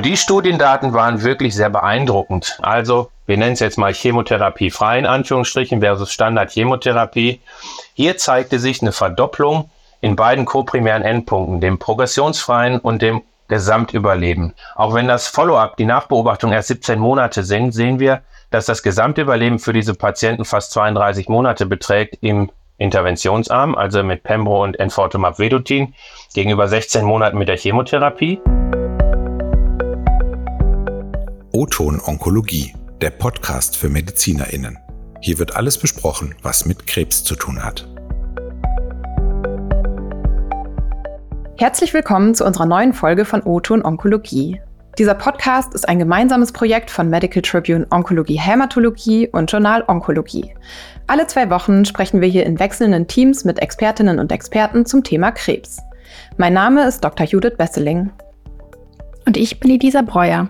Und die Studiendaten waren wirklich sehr beeindruckend. Also, wir nennen es jetzt mal Chemotherapie frei in Anführungsstrichen versus Standard-Chemotherapie. Hier zeigte sich eine Verdopplung in beiden koprimären Endpunkten, dem progressionsfreien und dem Gesamtüberleben. Auch wenn das Follow-up, die Nachbeobachtung erst 17 Monate sind, sehen wir, dass das Gesamtüberleben für diese Patienten fast 32 Monate beträgt im Interventionsarm, also mit Pembro und Enfortumab Vedotin, gegenüber 16 Monaten mit der Chemotherapie. O-Ton Onkologie, der Podcast für MedizinerInnen. Hier wird alles besprochen, was mit Krebs zu tun hat. Herzlich willkommen zu unserer neuen Folge von O-Ton Onkologie. Dieser Podcast ist ein gemeinsames Projekt von Medical Tribune Onkologie Hämatologie und Journal Onkologie. Alle zwei Wochen sprechen wir hier in wechselnden Teams mit Expertinnen und Experten zum Thema Krebs. Mein Name ist Dr. Judith Besseling. Und ich bin Elisa Breuer.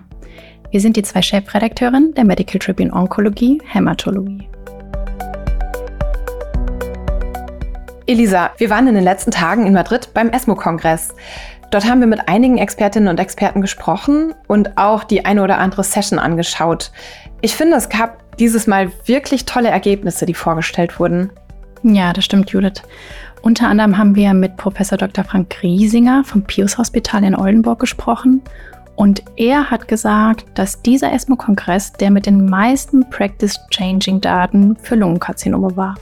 Wir sind die zwei Chefredakteurinnen der Medical Tribune Onkologie Hämatologie. Elisa, wir waren in den letzten Tagen in Madrid beim ESMO-Kongress. Dort haben wir mit einigen Expertinnen und Experten gesprochen und auch die eine oder andere Session angeschaut. Ich finde, es gab dieses Mal wirklich tolle Ergebnisse, die vorgestellt wurden. Ja, das stimmt, Judith. Unter anderem haben wir mit Professor Dr. Frank Griesinger vom Pius Hospital in Oldenburg gesprochen. Und er hat gesagt, dass dieser ESMO-Kongress der mit den meisten Practice-Changing-Daten für Lungenkarzinome war.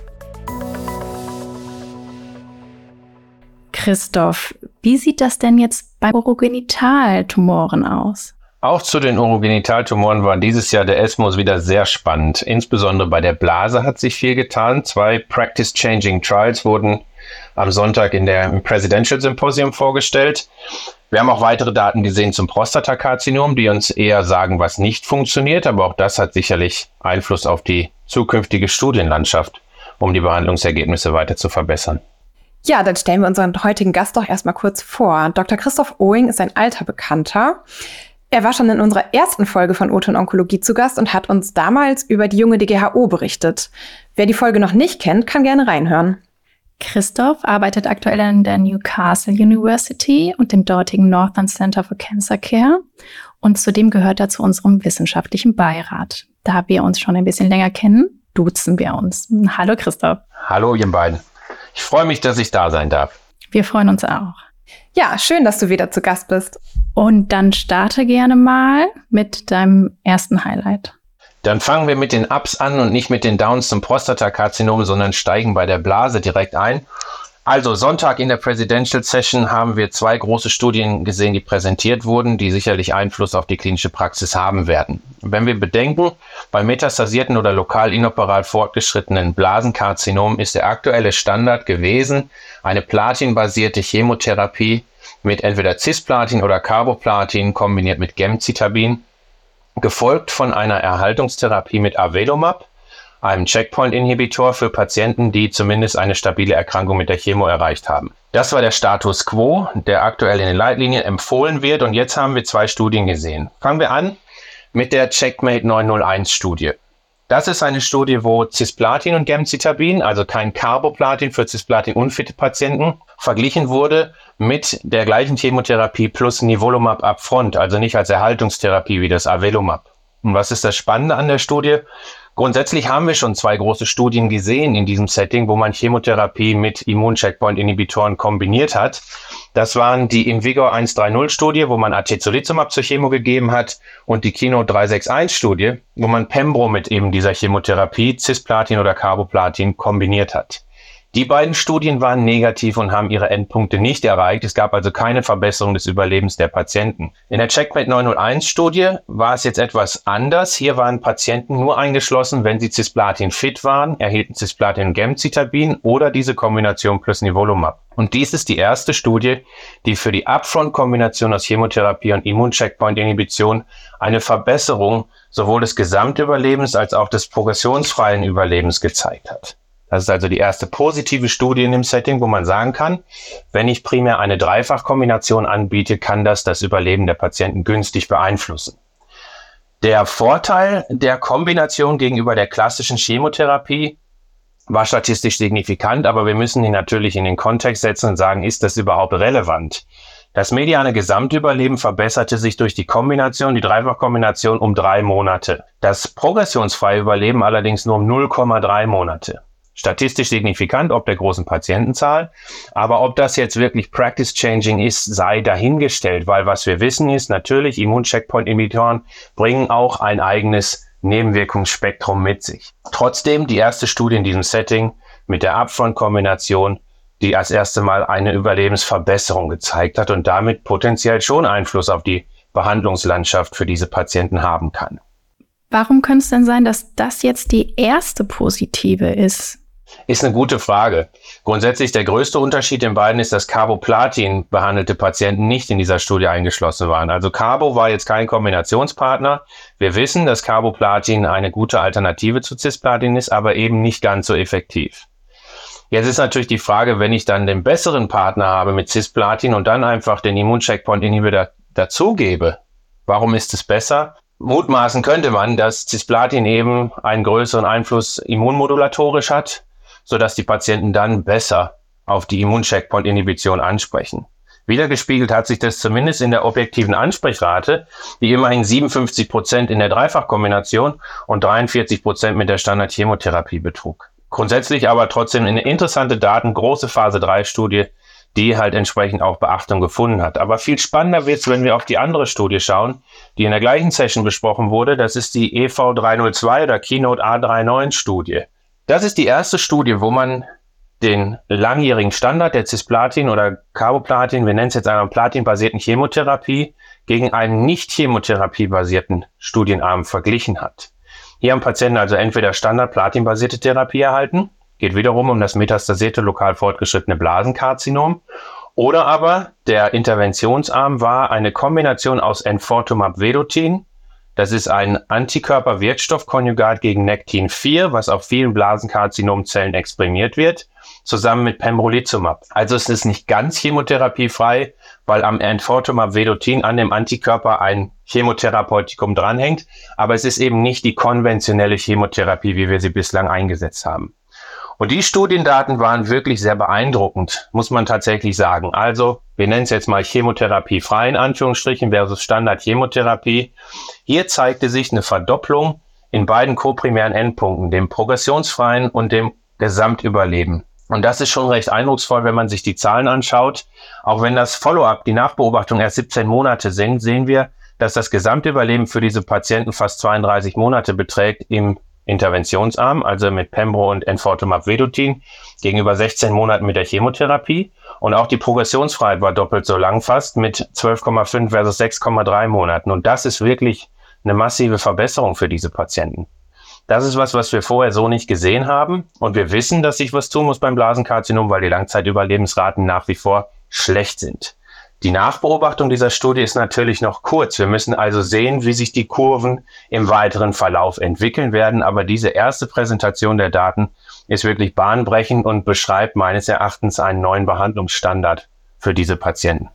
Christoph, wie sieht das denn jetzt bei Urogenitaltumoren aus? Auch zu den Urogenitaltumoren war dieses Jahr der ESMOS wieder sehr spannend. Insbesondere bei der Blase hat sich viel getan. Zwei Practice-Changing Trials wurden am Sonntag in der Presidential Symposium vorgestellt. Wir haben auch weitere Daten gesehen zum Prostatakarzinom, die uns eher sagen, was nicht funktioniert, aber auch das hat sicherlich Einfluss auf die zukünftige Studienlandschaft, um die Behandlungsergebnisse weiter zu verbessern. Ja, dann stellen wir unseren heutigen Gast doch erstmal kurz vor. Dr. Christoph Oing ist ein alter Bekannter. Er war schon in unserer ersten Folge von Oton Onkologie zu Gast und hat uns damals über die junge DGHO berichtet. Wer die Folge noch nicht kennt, kann gerne reinhören. Christoph arbeitet aktuell an der Newcastle University und dem dortigen Northern Center for Cancer Care. Und zudem gehört er zu unserem wissenschaftlichen Beirat. Da wir uns schon ein bisschen länger kennen, duzen wir uns. Hallo Christoph. Hallo ihr beiden. Ich freue mich, dass ich da sein darf. Wir freuen uns auch. Ja, schön, dass du wieder zu Gast bist. Und dann starte gerne mal mit deinem ersten Highlight. Dann fangen wir mit den Ups an und nicht mit den Downs zum Prostatakarzinom, sondern steigen bei der Blase direkt ein. Also Sonntag in der Presidential Session haben wir zwei große Studien gesehen, die präsentiert wurden, die sicherlich Einfluss auf die klinische Praxis haben werden. Wenn wir bedenken, bei metastasierten oder lokal inoperal fortgeschrittenen Blasenkarzinom ist der aktuelle Standard gewesen eine platinbasierte Chemotherapie mit entweder Cisplatin oder Carboplatin kombiniert mit Gemcitabin, gefolgt von einer Erhaltungstherapie mit Avelumab einem Checkpoint-Inhibitor für Patienten, die zumindest eine stabile Erkrankung mit der Chemo erreicht haben. Das war der Status quo, der aktuell in den Leitlinien empfohlen wird und jetzt haben wir zwei Studien gesehen. Fangen wir an mit der Checkmate 901 Studie. Das ist eine Studie, wo Cisplatin und Gemcitabin, also kein Carboplatin für Cisplatin-unfitte Patienten, verglichen wurde mit der gleichen Chemotherapie plus Nivolumab upfront, also nicht als Erhaltungstherapie wie das Avelumab. Und was ist das Spannende an der Studie? Grundsätzlich haben wir schon zwei große Studien gesehen in diesem Setting, wo man Chemotherapie mit Immuncheckpoint-Inhibitoren kombiniert hat. Das waren die Invigor 130-Studie, wo man Atezolizumab zur Chemo gegeben hat und die Kino 361-Studie, wo man Pembro mit eben dieser Chemotherapie, Cisplatin oder Carboplatin kombiniert hat. Die beiden Studien waren negativ und haben ihre Endpunkte nicht erreicht. Es gab also keine Verbesserung des Überlebens der Patienten. In der Checkmate 901 Studie war es jetzt etwas anders. Hier waren Patienten nur eingeschlossen, wenn sie Cisplatin fit waren, erhielten Cisplatin Gemcitabin oder diese Kombination plus Nivolumab. Und dies ist die erste Studie, die für die Upfront-Kombination aus Chemotherapie und Immuncheckpoint-Inhibition eine Verbesserung sowohl des Gesamtüberlebens als auch des progressionsfreien Überlebens gezeigt hat. Das ist also die erste positive Studie in dem Setting, wo man sagen kann, wenn ich primär eine Dreifachkombination anbiete, kann das das Überleben der Patienten günstig beeinflussen. Der Vorteil der Kombination gegenüber der klassischen Chemotherapie war statistisch signifikant, aber wir müssen ihn natürlich in den Kontext setzen und sagen, ist das überhaupt relevant? Das mediane Gesamtüberleben verbesserte sich durch die Kombination, die Dreifachkombination um drei Monate. Das progressionsfreie Überleben allerdings nur um 0,3 Monate. Statistisch signifikant ob der großen Patientenzahl, aber ob das jetzt wirklich practice changing ist, sei dahingestellt, weil was wir wissen ist, natürlich Immuncheckpoint-Inhibitoren bringen auch ein eigenes Nebenwirkungsspektrum mit sich. Trotzdem die erste Studie in diesem Setting mit der Upfront-Kombination die als erste Mal eine Überlebensverbesserung gezeigt hat und damit potenziell schon Einfluss auf die Behandlungslandschaft für diese Patienten haben kann. Warum könnte es denn sein, dass das jetzt die erste positive ist? Ist eine gute Frage. Grundsätzlich der größte Unterschied in beiden ist, dass Carboplatin behandelte Patienten nicht in dieser Studie eingeschlossen waren. Also Carbo war jetzt kein Kombinationspartner. Wir wissen, dass Carboplatin eine gute Alternative zu Cisplatin ist, aber eben nicht ganz so effektiv. Jetzt ist natürlich die Frage, wenn ich dann den besseren Partner habe mit Cisplatin und dann einfach den Immuncheckpoint-Inhibitor dazugebe, warum ist es besser? Mutmaßen könnte man, dass Cisplatin eben einen größeren Einfluss immunmodulatorisch hat, sodass die Patienten dann besser auf die Immuncheckpoint-Inhibition ansprechen. Wiedergespiegelt hat sich das zumindest in der objektiven Ansprechrate, die immerhin 57 Prozent in der Dreifachkombination und 43 Prozent mit der Standardchemotherapie betrug. Grundsätzlich aber trotzdem eine interessante Daten, große Phase 3 Studie, die halt entsprechend auch Beachtung gefunden hat. Aber viel spannender wird es, wenn wir auf die andere Studie schauen, die in der gleichen Session besprochen wurde. Das ist die EV302 oder Keynote A39 Studie. Das ist die erste Studie, wo man den langjährigen Standard der Cisplatin oder Carboplatin, wir nennen es jetzt einmal platinbasierten Chemotherapie, gegen einen nicht chemotherapiebasierten Studienarm verglichen hat. Hier haben Patienten also entweder Standard-Platin-basierte Therapie erhalten, geht wiederum um das metastasierte lokal fortgeschrittene Blasenkarzinom, oder aber der Interventionsarm war eine Kombination aus Enfortumab Vedotin, das ist ein Antikörperwirkstoffkonjugat gegen Nectin-4, was auf vielen Blasenkarzinomzellen exprimiert wird, zusammen mit Pembrolizumab. Also es ist nicht ganz chemotherapiefrei, weil am Enfortumab Vedotin an dem Antikörper ein Chemotherapeutikum dranhängt, aber es ist eben nicht die konventionelle Chemotherapie, wie wir sie bislang eingesetzt haben. Und die Studiendaten waren wirklich sehr beeindruckend, muss man tatsächlich sagen. Also, wir nennen es jetzt mal Chemotherapie frei in Anführungsstrichen versus Standard-Chemotherapie. Hier zeigte sich eine Verdopplung in beiden koprimären Endpunkten, dem progressionsfreien und dem Gesamtüberleben. Und das ist schon recht eindrucksvoll, wenn man sich die Zahlen anschaut. Auch wenn das Follow-up, die Nachbeobachtung erst 17 Monate sind, sehen wir, dass das Gesamtüberleben für diese Patienten fast 32 Monate beträgt im Interventionsarm, also mit Pembro und Enfortumab Vedotin, gegenüber 16 Monaten mit der Chemotherapie. Und auch die Progressionsfreiheit war doppelt so lang fast mit 12,5 versus 6,3 Monaten. Und das ist wirklich eine massive Verbesserung für diese Patienten. Das ist was, was wir vorher so nicht gesehen haben. Und wir wissen, dass sich was tun muss beim Blasenkarzinom, weil die Langzeitüberlebensraten nach wie vor schlecht sind. Die Nachbeobachtung dieser Studie ist natürlich noch kurz. Wir müssen also sehen, wie sich die Kurven im weiteren Verlauf entwickeln werden. Aber diese erste Präsentation der Daten ist wirklich bahnbrechend und beschreibt meines Erachtens einen neuen Behandlungsstandard für diese Patienten.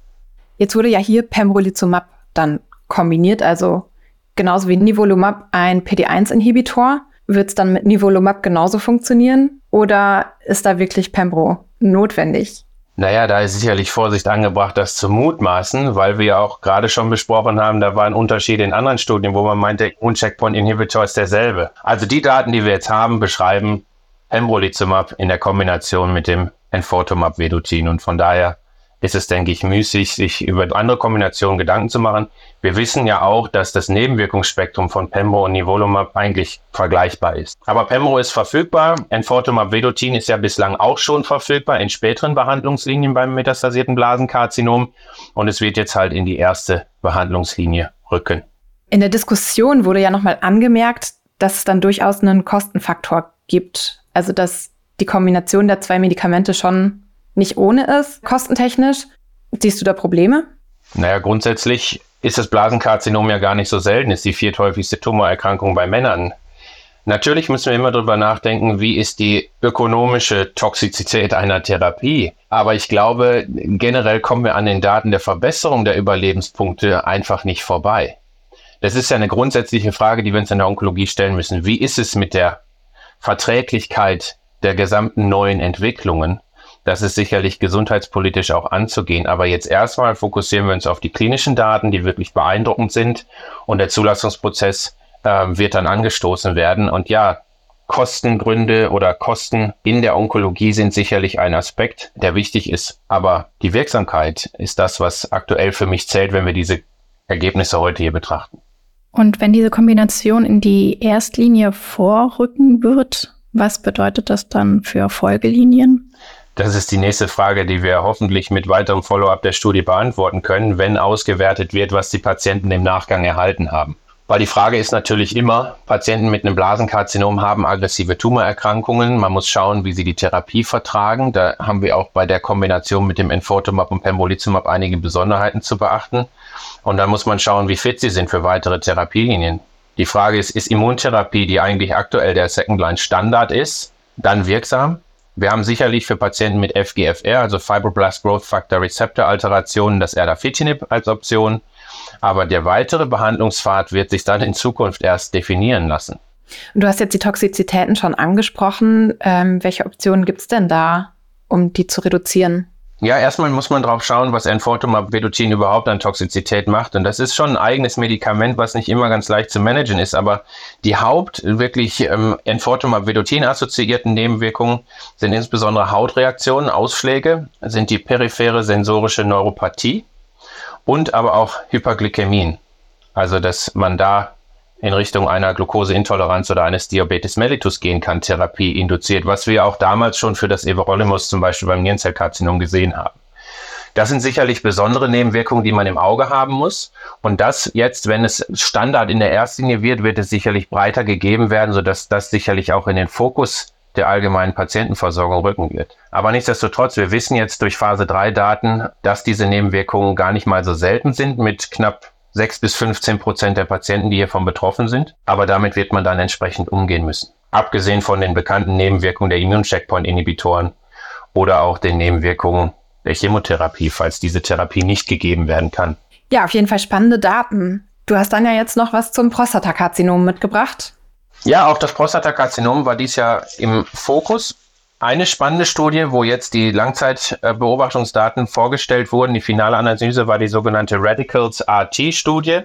Jetzt wurde ja hier Pembrolizumab dann kombiniert, also genauso wie Nivolumab ein PD1-Inhibitor. Wird es dann mit Nivolumab genauso funktionieren oder ist da wirklich Pembro notwendig? Naja, da ist sicherlich Vorsicht angebracht, das zu mutmaßen, weil wir ja auch gerade schon besprochen haben, da waren Unterschiede in anderen Studien, wo man meinte, un checkpoint inhibitor ist derselbe. Also die Daten, die wir jetzt haben, beschreiben Pembrolizumab in der Kombination mit dem Enfortumab Vedotin und von daher ist es, denke ich, müßig, sich über andere Kombinationen Gedanken zu machen. Wir wissen ja auch, dass das Nebenwirkungsspektrum von Pembro und Nivolumab eigentlich vergleichbar ist. Aber Pembro ist verfügbar. Enfortumab Vedotin ist ja bislang auch schon verfügbar in späteren Behandlungslinien beim metastasierten Blasenkarzinom. Und es wird jetzt halt in die erste Behandlungslinie rücken. In der Diskussion wurde ja nochmal angemerkt, dass es dann durchaus einen Kostenfaktor gibt. Also, dass die Kombination der zwei Medikamente schon nicht ohne ist, kostentechnisch. Siehst du da Probleme? Naja, grundsätzlich ist das Blasenkarzinom ja gar nicht so selten, ist die vierthäufigste Tumorerkrankung bei Männern. Natürlich müssen wir immer darüber nachdenken, wie ist die ökonomische Toxizität einer Therapie. Aber ich glaube, generell kommen wir an den Daten der Verbesserung der Überlebenspunkte einfach nicht vorbei. Das ist ja eine grundsätzliche Frage, die wir uns in der Onkologie stellen müssen. Wie ist es mit der Verträglichkeit der gesamten neuen Entwicklungen? Das ist sicherlich gesundheitspolitisch auch anzugehen. Aber jetzt erstmal fokussieren wir uns auf die klinischen Daten, die wirklich beeindruckend sind. Und der Zulassungsprozess äh, wird dann angestoßen werden. Und ja, Kostengründe oder Kosten in der Onkologie sind sicherlich ein Aspekt, der wichtig ist. Aber die Wirksamkeit ist das, was aktuell für mich zählt, wenn wir diese Ergebnisse heute hier betrachten. Und wenn diese Kombination in die Erstlinie vorrücken wird, was bedeutet das dann für Folgelinien? Das ist die nächste Frage, die wir hoffentlich mit weiterem Follow-up der Studie beantworten können, wenn ausgewertet wird, was die Patienten im Nachgang erhalten haben. Weil die Frage ist natürlich immer, Patienten mit einem Blasenkarzinom haben aggressive Tumorerkrankungen. Man muss schauen, wie sie die Therapie vertragen. Da haben wir auch bei der Kombination mit dem Enfortumab und Pembrolizumab einige Besonderheiten zu beachten. Und dann muss man schauen, wie fit sie sind für weitere Therapielinien. Die Frage ist, ist Immuntherapie, die eigentlich aktuell der Second-Line-Standard ist, dann wirksam? Wir haben sicherlich für Patienten mit FGFR, also Fibroblast Growth Factor Receptor Alterationen, das Erdafitinib als Option. Aber der weitere Behandlungspfad wird sich dann in Zukunft erst definieren lassen. Du hast jetzt die Toxizitäten schon angesprochen. Ähm, welche Optionen gibt es denn da, um die zu reduzieren? Ja, erstmal muss man drauf schauen, was Enfortumab Vedotin überhaupt an Toxizität macht. Und das ist schon ein eigenes Medikament, was nicht immer ganz leicht zu managen ist. Aber die Haupt wirklich ähm, Enfortumab Vedotin assoziierten Nebenwirkungen sind insbesondere Hautreaktionen, Ausschläge, sind die periphere sensorische Neuropathie und aber auch Hyperglykämien. Also, dass man da in Richtung einer Glukoseintoleranz oder eines Diabetes mellitus gehen kann, Therapie induziert, was wir auch damals schon für das Everolimus zum Beispiel beim Nierenzellkarzinom gesehen haben. Das sind sicherlich besondere Nebenwirkungen, die man im Auge haben muss. Und das jetzt, wenn es Standard in der Erstlinie wird, wird es sicherlich breiter gegeben werden, sodass das sicherlich auch in den Fokus der allgemeinen Patientenversorgung rücken wird. Aber nichtsdestotrotz, wir wissen jetzt durch Phase 3 Daten, dass diese Nebenwirkungen gar nicht mal so selten sind mit knapp 6 bis 15 Prozent der Patienten, die hiervon betroffen sind. Aber damit wird man dann entsprechend umgehen müssen. Abgesehen von den bekannten Nebenwirkungen der Immuncheckpoint-Inhibitoren oder auch den Nebenwirkungen der Chemotherapie, falls diese Therapie nicht gegeben werden kann. Ja, auf jeden Fall spannende Daten. Du hast dann ja jetzt noch was zum Prostatakarzinom mitgebracht. Ja, auch das Prostatakarzinom war dies Jahr im Fokus. Eine spannende Studie, wo jetzt die Langzeitbeobachtungsdaten vorgestellt wurden, die finale Analyse war die sogenannte Radicals RT-Studie.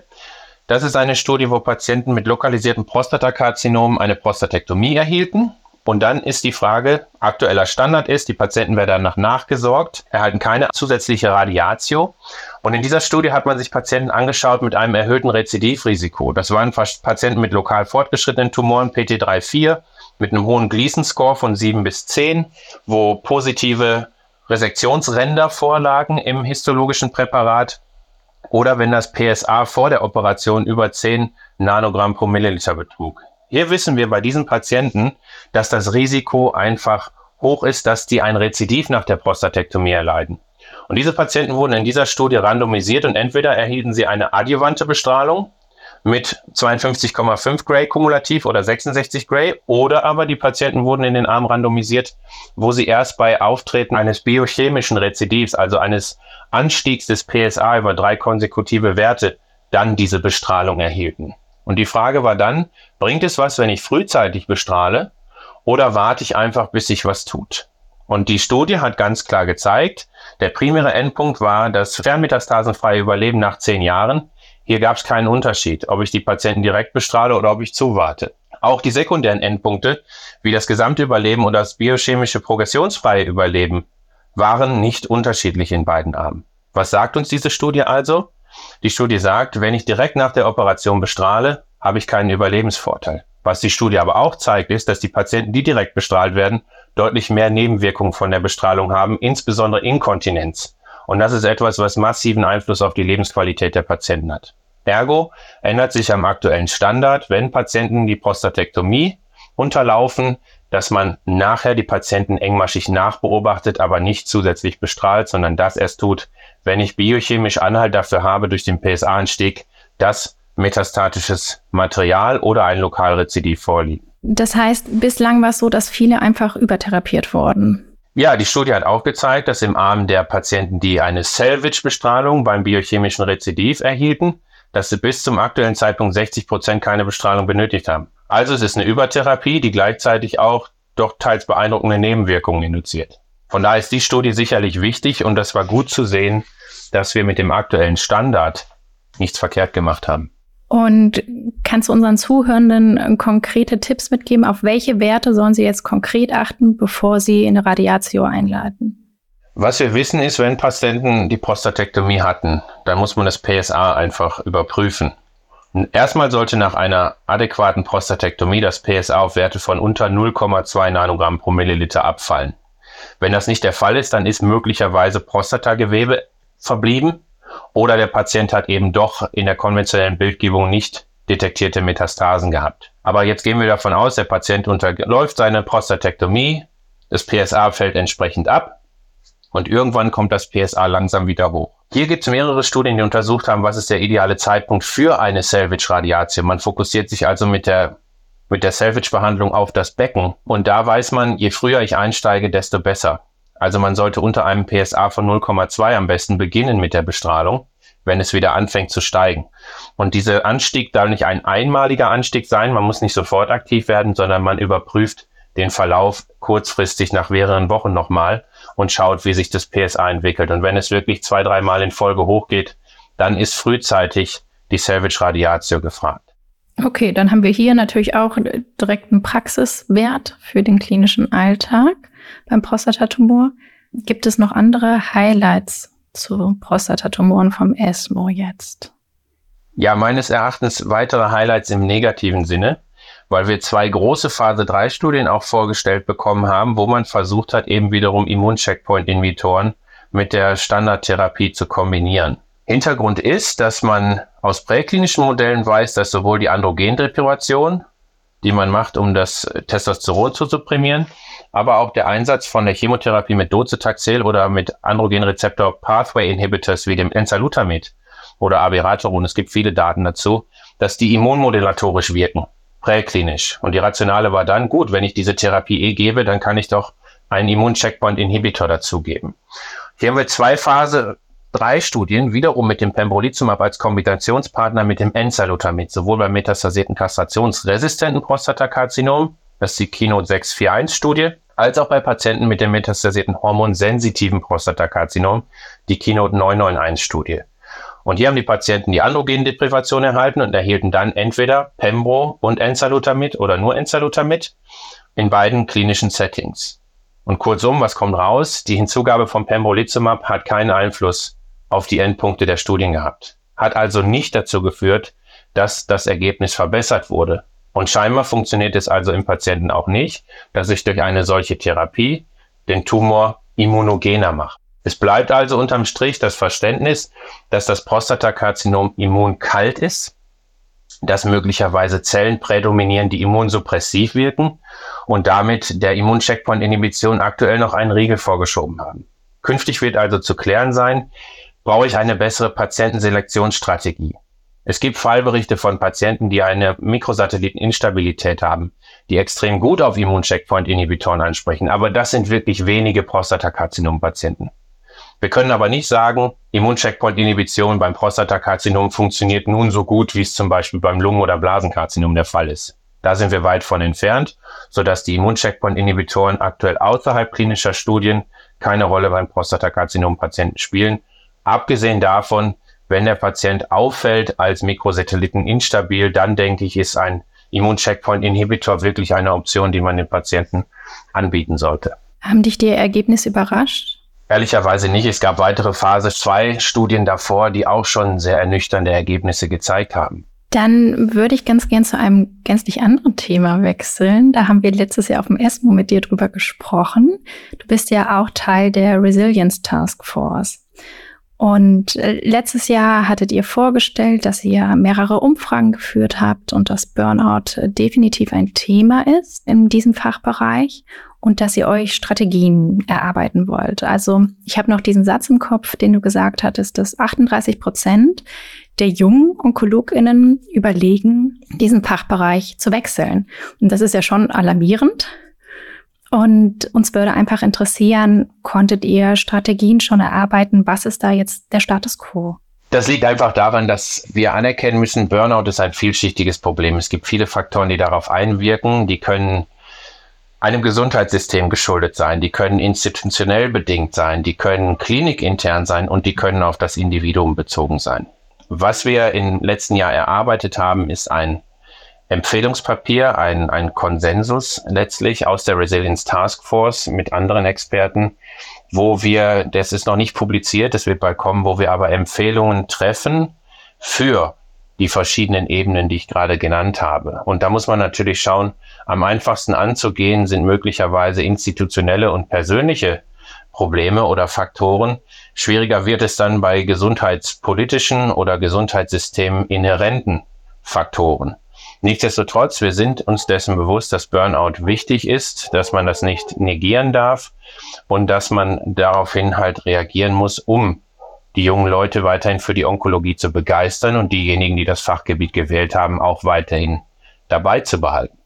Das ist eine Studie, wo Patienten mit lokalisiertem Prostatakarzinom eine Prostatektomie erhielten. Und dann ist die Frage, aktueller Standard ist, die Patienten werden danach nachgesorgt, erhalten keine zusätzliche Radiatio. Und in dieser Studie hat man sich Patienten angeschaut mit einem erhöhten Rezidivrisiko. Das waren Patienten mit lokal fortgeschrittenen Tumoren, PT3-4, mit einem hohen Gleason-Score von 7 bis 10, wo positive Resektionsränder vorlagen im histologischen Präparat oder wenn das PSA vor der Operation über 10 Nanogramm pro Milliliter betrug. Hier wissen wir bei diesen Patienten, dass das Risiko einfach hoch ist, dass die ein Rezidiv nach der Prostatektomie erleiden. Und diese Patienten wurden in dieser Studie randomisiert und entweder erhielten sie eine adjuvante Bestrahlung mit 52,5 Gray kumulativ oder 66 Gray oder aber die Patienten wurden in den Arm randomisiert, wo sie erst bei Auftreten eines biochemischen Rezidivs, also eines Anstiegs des PSA über drei konsekutive Werte, dann diese Bestrahlung erhielten. Und die Frage war dann, bringt es was, wenn ich frühzeitig bestrahle oder warte ich einfach, bis sich was tut? Und die Studie hat ganz klar gezeigt, der primäre Endpunkt war das fernmetastasenfreie Überleben nach zehn Jahren. Hier gab es keinen Unterschied, ob ich die Patienten direkt bestrahle oder ob ich zuwarte. Auch die sekundären Endpunkte, wie das gesamte Überleben und das biochemische progressionsfreie Überleben, waren nicht unterschiedlich in beiden Armen. Was sagt uns diese Studie also? Die Studie sagt, wenn ich direkt nach der Operation bestrahle, habe ich keinen Überlebensvorteil. Was die Studie aber auch zeigt, ist, dass die Patienten, die direkt bestrahlt werden, deutlich mehr Nebenwirkungen von der Bestrahlung haben, insbesondere Inkontinenz. Und das ist etwas, was massiven Einfluss auf die Lebensqualität der Patienten hat. Ergo ändert sich am aktuellen Standard, wenn Patienten die Prostatektomie unterlaufen, dass man nachher die Patienten engmaschig nachbeobachtet, aber nicht zusätzlich bestrahlt, sondern das erst tut, wenn ich biochemisch Anhalt dafür habe durch den PSA-Anstieg, dass metastatisches Material oder ein Lokalrezidiv vorliegt. Das heißt, bislang war es so, dass viele einfach übertherapiert wurden. Ja, die Studie hat auch gezeigt, dass im Arm der Patienten, die eine Salvage-Bestrahlung beim biochemischen Rezidiv erhielten, dass sie bis zum aktuellen Zeitpunkt 60 Prozent keine Bestrahlung benötigt haben. Also es ist eine Übertherapie, die gleichzeitig auch doch teils beeindruckende Nebenwirkungen induziert. Von daher ist die Studie sicherlich wichtig und das war gut zu sehen, dass wir mit dem aktuellen Standard nichts verkehrt gemacht haben. Und kannst du unseren Zuhörenden konkrete Tipps mitgeben, auf welche Werte sollen sie jetzt konkret achten, bevor sie eine Radiatio einleiten? Was wir wissen ist, wenn Patienten die Prostatektomie hatten, dann muss man das PSA einfach überprüfen. Erstmal sollte nach einer adäquaten Prostatektomie das PSA auf Werte von unter 0,2 Nanogramm pro Milliliter abfallen. Wenn das nicht der Fall ist, dann ist möglicherweise Prostatagewebe verblieben oder der Patient hat eben doch in der konventionellen Bildgebung nicht detektierte Metastasen gehabt. Aber jetzt gehen wir davon aus, der Patient unterläuft seine Prostatektomie, das PSA fällt entsprechend ab und irgendwann kommt das PSA langsam wieder hoch. Hier gibt es mehrere Studien, die untersucht haben, was ist der ideale Zeitpunkt für eine Salvage-Radiation. Man fokussiert sich also mit der, mit der Salvage-Behandlung auf das Becken. Und da weiß man, je früher ich einsteige, desto besser. Also man sollte unter einem PSA von 0,2 am besten beginnen mit der Bestrahlung, wenn es wieder anfängt zu steigen. Und dieser Anstieg darf nicht ein einmaliger Anstieg sein. Man muss nicht sofort aktiv werden, sondern man überprüft den Verlauf kurzfristig nach mehreren Wochen nochmal und schaut, wie sich das PSA entwickelt. Und wenn es wirklich zwei, dreimal in Folge hochgeht, dann ist frühzeitig die Salvage Radiatio gefragt. Okay, dann haben wir hier natürlich auch direkt einen Praxiswert für den klinischen Alltag beim Prostatatumor. Gibt es noch andere Highlights zu Prostatatumoren vom ESMO jetzt? Ja, meines Erachtens weitere Highlights im negativen Sinne weil wir zwei große Phase 3 Studien auch vorgestellt bekommen haben, wo man versucht hat, eben wiederum Immuncheckpoint-Inhibitoren mit der Standardtherapie zu kombinieren. Hintergrund ist, dass man aus präklinischen Modellen weiß, dass sowohl die Androgendeprivation, die man macht, um das Testosteron zu supprimieren, aber auch der Einsatz von der Chemotherapie mit Docetaxel oder mit Androgenrezeptor Pathway Inhibitors wie dem Enzalutamid oder Abiraterone, es gibt viele Daten dazu, dass die immunmodulatorisch wirken präklinisch. Und die Rationale war dann, gut, wenn ich diese Therapie eh gebe, dann kann ich doch einen Immuncheckpoint-Inhibitor dazugeben. Hier haben wir zwei Phase drei Studien, wiederum mit dem Pembrolizumab als Kombinationspartner mit dem Enzalutamid, sowohl beim metastasierten kastrationsresistenten Prostatakarzinom, das ist die Keynote 641 Studie, als auch bei Patienten mit dem metastasierten hormonsensitiven Prostatakarzinom, die Keynote 991 Studie. Und hier haben die Patienten die Androgendeprivation erhalten und erhielten dann entweder Pembro und Enzalutamid oder nur Enzalutamid in beiden klinischen Settings. Und kurzum, was kommt raus? Die Hinzugabe von Pembrolizumab hat keinen Einfluss auf die Endpunkte der Studien gehabt. Hat also nicht dazu geführt, dass das Ergebnis verbessert wurde. Und scheinbar funktioniert es also im Patienten auch nicht, dass ich durch eine solche Therapie den Tumor immunogener mache. Es bleibt also unterm Strich das Verständnis, dass das Prostatakarzinom immunkalt ist, dass möglicherweise Zellen prädominieren, die immunsuppressiv wirken und damit der Immuncheckpoint-Inhibition aktuell noch einen Riegel vorgeschoben haben. Künftig wird also zu klären sein, brauche ich eine bessere Patientenselektionsstrategie. Es gibt Fallberichte von Patienten, die eine Mikrosatelliteninstabilität haben, die extrem gut auf Immuncheckpoint-Inhibitoren ansprechen, aber das sind wirklich wenige Prostatakarzinom-Patienten. Wir können aber nicht sagen, Immuncheckpoint-Inhibition beim Prostatakarzinom funktioniert nun so gut, wie es zum Beispiel beim Lungen- oder Blasenkarzinom der Fall ist. Da sind wir weit von entfernt, sodass die Immuncheckpoint-Inhibitoren aktuell außerhalb klinischer Studien keine Rolle beim Prostatakarzinom-Patienten spielen. Abgesehen davon, wenn der Patient auffällt als Mikrosatelliten instabil, dann denke ich, ist ein Immuncheckpoint-Inhibitor wirklich eine Option, die man den Patienten anbieten sollte. Haben dich die Ergebnisse überrascht? Ehrlicherweise nicht. Es gab weitere Phase 2 Studien davor, die auch schon sehr ernüchternde Ergebnisse gezeigt haben. Dann würde ich ganz gern zu einem gänzlich anderen Thema wechseln. Da haben wir letztes Jahr auf dem ESMO mit dir drüber gesprochen. Du bist ja auch Teil der Resilience Task Force. Und äh, letztes Jahr hattet ihr vorgestellt, dass ihr mehrere Umfragen geführt habt und dass Burnout definitiv ein Thema ist in diesem Fachbereich und dass ihr euch Strategien erarbeiten wollt. Also ich habe noch diesen Satz im Kopf, den du gesagt hattest, dass 38 Prozent der jungen OnkologInnen überlegen, diesen Fachbereich zu wechseln. Und das ist ja schon alarmierend. Und uns würde einfach interessieren, konntet ihr Strategien schon erarbeiten? Was ist da jetzt der Status quo? Das liegt einfach daran, dass wir anerkennen müssen, Burnout ist ein vielschichtiges Problem. Es gibt viele Faktoren, die darauf einwirken. Die können einem Gesundheitssystem geschuldet sein, die können institutionell bedingt sein, die können klinikintern sein und die können auf das Individuum bezogen sein. Was wir im letzten Jahr erarbeitet haben, ist ein Empfehlungspapier, ein, ein Konsensus letztlich aus der Resilience Task Force mit anderen Experten, wo wir, das ist noch nicht publiziert, das wird bald kommen, wo wir aber Empfehlungen treffen für die verschiedenen Ebenen, die ich gerade genannt habe. Und da muss man natürlich schauen, am einfachsten anzugehen sind möglicherweise institutionelle und persönliche Probleme oder Faktoren. Schwieriger wird es dann bei gesundheitspolitischen oder Gesundheitssystemen inhärenten Faktoren. Nichtsdestotrotz, wir sind uns dessen bewusst, dass Burnout wichtig ist, dass man das nicht negieren darf und dass man daraufhin halt reagieren muss, um die jungen Leute weiterhin für die Onkologie zu begeistern und diejenigen, die das Fachgebiet gewählt haben, auch weiterhin dabei zu behalten.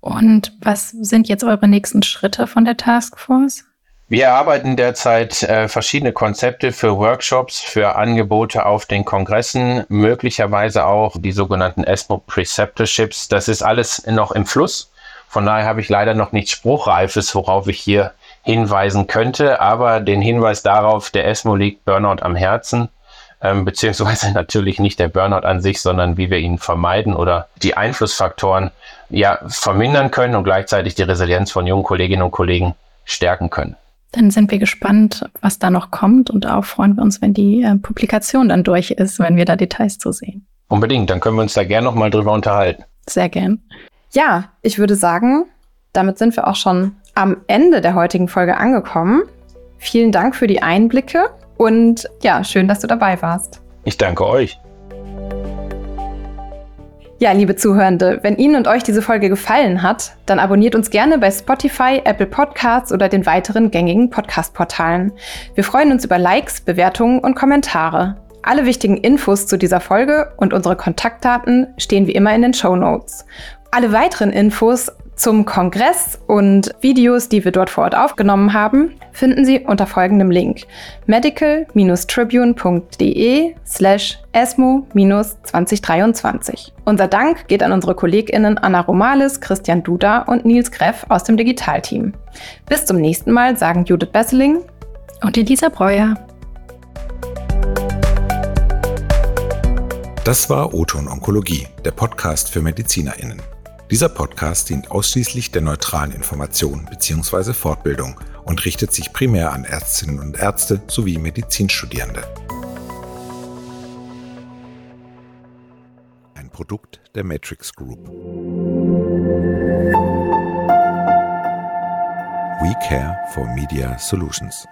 Und was sind jetzt eure nächsten Schritte von der Taskforce? Wir erarbeiten derzeit äh, verschiedene Konzepte für Workshops, für Angebote auf den Kongressen, möglicherweise auch die sogenannten ESMO Preceptorships. Das ist alles noch im Fluss. Von daher habe ich leider noch nichts Spruchreifes, worauf ich hier hinweisen könnte, aber den Hinweis darauf, der ESMO liegt Burnout am Herzen, ähm, beziehungsweise natürlich nicht der Burnout an sich, sondern wie wir ihn vermeiden oder die Einflussfaktoren ja vermindern können und gleichzeitig die Resilienz von jungen Kolleginnen und Kollegen stärken können. Dann sind wir gespannt, was da noch kommt und auch freuen wir uns, wenn die äh, Publikation dann durch ist, wenn wir da Details zu sehen. Unbedingt, dann können wir uns da gerne nochmal drüber unterhalten. Sehr gern. Ja, ich würde sagen, damit sind wir auch schon am Ende der heutigen Folge angekommen. Vielen Dank für die Einblicke und ja, schön, dass du dabei warst. Ich danke euch. Ja, liebe Zuhörende, wenn Ihnen und euch diese Folge gefallen hat, dann abonniert uns gerne bei Spotify, Apple Podcasts oder den weiteren gängigen Podcast-Portalen. Wir freuen uns über Likes, Bewertungen und Kommentare. Alle wichtigen Infos zu dieser Folge und unsere Kontaktdaten stehen wie immer in den Show Notes. Alle weiteren Infos zum Kongress und Videos, die wir dort vor Ort aufgenommen haben, finden Sie unter folgendem Link medical-tribune.de slash ESMO-2023. Unser Dank geht an unsere KollegInnen Anna Romalis, Christian Duda und Nils Greff aus dem Digitalteam. Bis zum nächsten Mal sagen Judith Besseling und Elisa Breuer. Das war Oton Onkologie, der Podcast für MedizinerInnen. Dieser Podcast dient ausschließlich der neutralen Information bzw. Fortbildung und richtet sich primär an Ärztinnen und Ärzte sowie Medizinstudierende. Ein Produkt der Matrix Group. We care for Media Solutions.